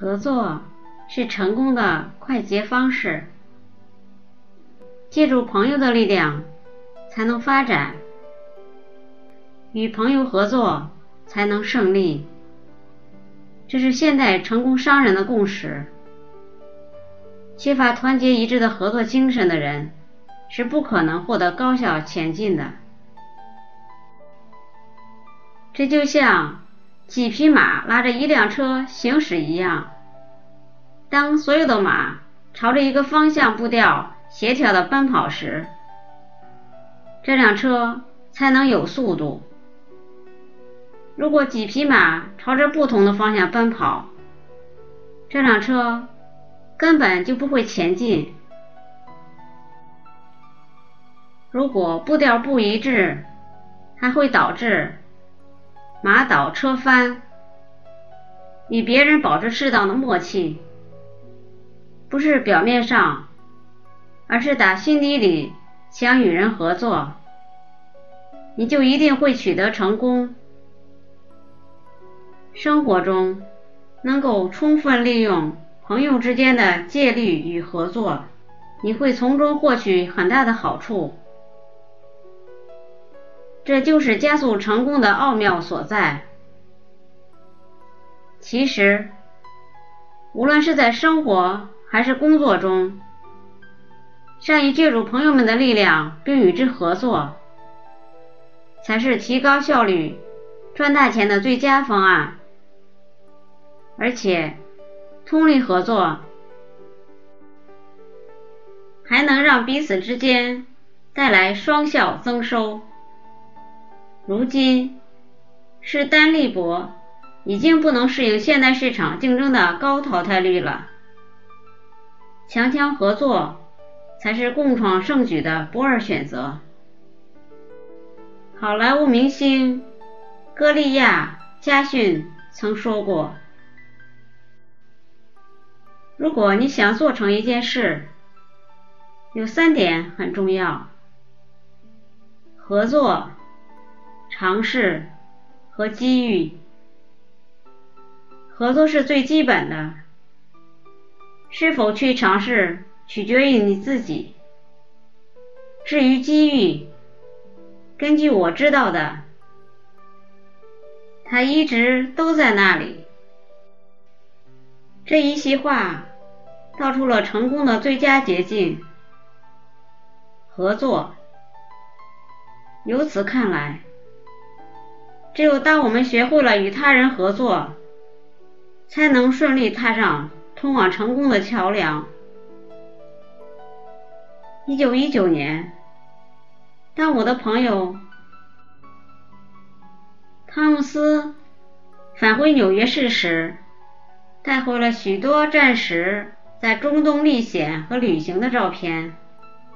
合作是成功的快捷方式。借助朋友的力量，才能发展；与朋友合作，才能胜利。这是现代成功商人的共识。缺乏团结一致的合作精神的人，是不可能获得高效前进的。这就像几匹马拉着一辆车行驶一样，当所有的马朝着一个方向步调。协调的奔跑时，这辆车才能有速度。如果几匹马朝着不同的方向奔跑，这辆车根本就不会前进。如果步调不一致，还会导致马倒车翻。与别人保持适当的默契，不是表面上。而是打心底里想与人合作，你就一定会取得成功。生活中能够充分利用朋友之间的借力与合作，你会从中获取很大的好处。这就是加速成功的奥妙所在。其实，无论是在生活还是工作中，善于借助朋友们的力量，并与之合作，才是提高效率、赚大钱的最佳方案。而且，通力合作还能让彼此之间带来双效增收。如今，是单力薄已经不能适应现代市场竞争的高淘汰率了，强强合作。才是共创盛举的不二选择。好莱坞明星歌利亚·加逊曾说过：“如果你想做成一件事，有三点很重要：合作、尝试和机遇。合作是最基本的，是否去尝试？”取决于你自己。至于机遇，根据我知道的，它一直都在那里。这一席话道出了成功的最佳捷径——合作。由此看来，只有当我们学会了与他人合作，才能顺利踏上通往成功的桥梁。一九一九年，当我的朋友汤姆斯返回纽约市时，带回了许多战时在中东历险和旅行的照片。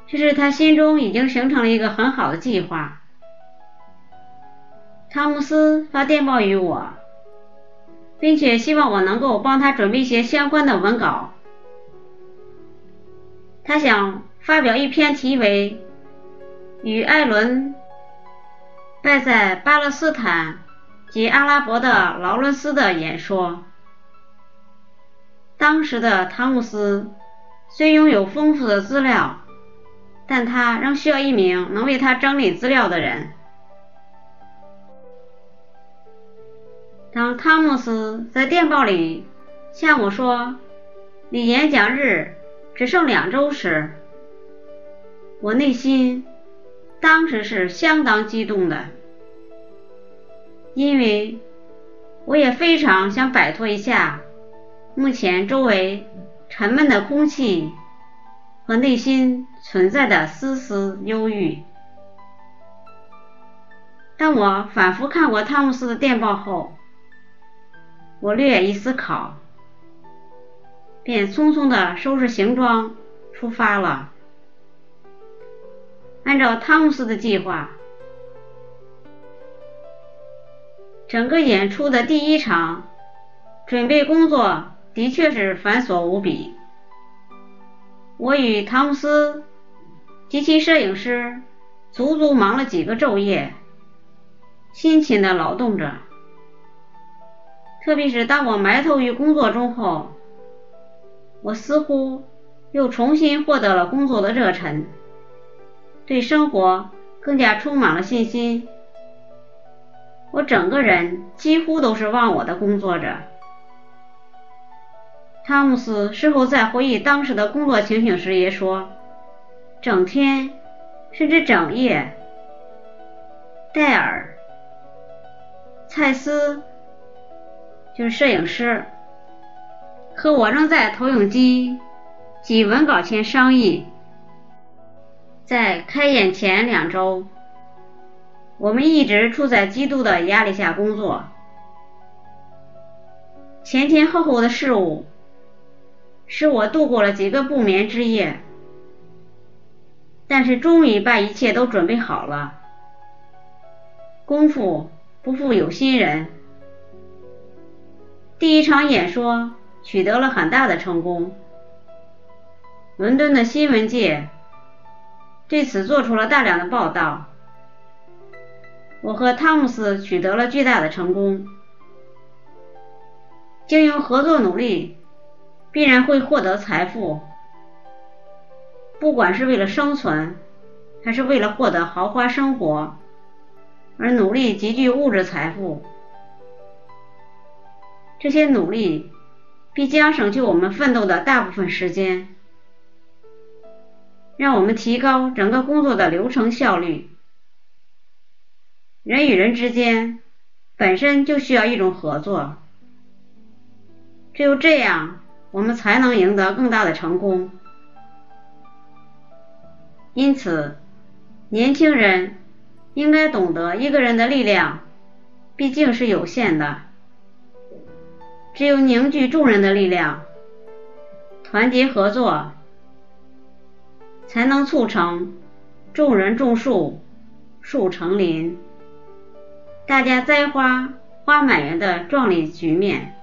这是他心中已经形成了一个很好的计划。汤姆斯发电报于我，并且希望我能够帮他准备一些相关的文稿。他想。发表一篇题为《与艾伦拜在巴勒斯坦及阿拉伯的劳伦斯》的演说。当时的汤姆斯虽拥有丰富的资料，但他仍需要一名能为他整理资料的人。当汤姆斯在电报里向我说离演讲日只剩两周时，我内心当时是相当激动的，因为我也非常想摆脱一下目前周围沉闷的空气和内心存在的丝丝忧郁。当我反复看过汤姆斯的电报后，我略一思考，便匆匆的收拾行装出发了。按照汤姆斯的计划，整个演出的第一场准备工作的确是繁琐无比。我与汤姆斯及其摄影师足足忙了几个昼夜，辛勤的劳动着。特别是当我埋头于工作中后，我似乎又重新获得了工作的热忱，对生活更加充满了信心。我整个人几乎都是忘我的工作着。汤姆斯事后在回忆当时的工作情形时也说：“整天，甚至整夜，戴尔、蔡斯就是摄影师，和我仍在投影机及文稿前商议，在开演前两周。”我们一直处在极度的压力下工作，前前后后的事物使我度过了几个不眠之夜，但是终于把一切都准备好了。功夫不负有心人，第一场演说取得了很大的成功，伦敦的新闻界对此做出了大量的报道。我和汤姆斯取得了巨大的成功。经由合作努力，必然会获得财富。不管是为了生存，还是为了获得豪华生活，而努力积聚物质财富，这些努力必将省去我们奋斗的大部分时间，让我们提高整个工作的流程效率。人与人之间本身就需要一种合作，只有这样，我们才能赢得更大的成功。因此，年轻人应该懂得，一个人的力量毕竟是有限的，只有凝聚众人的力量，团结合作，才能促成众人种树，树成林。大家栽花花满园的壮丽局面。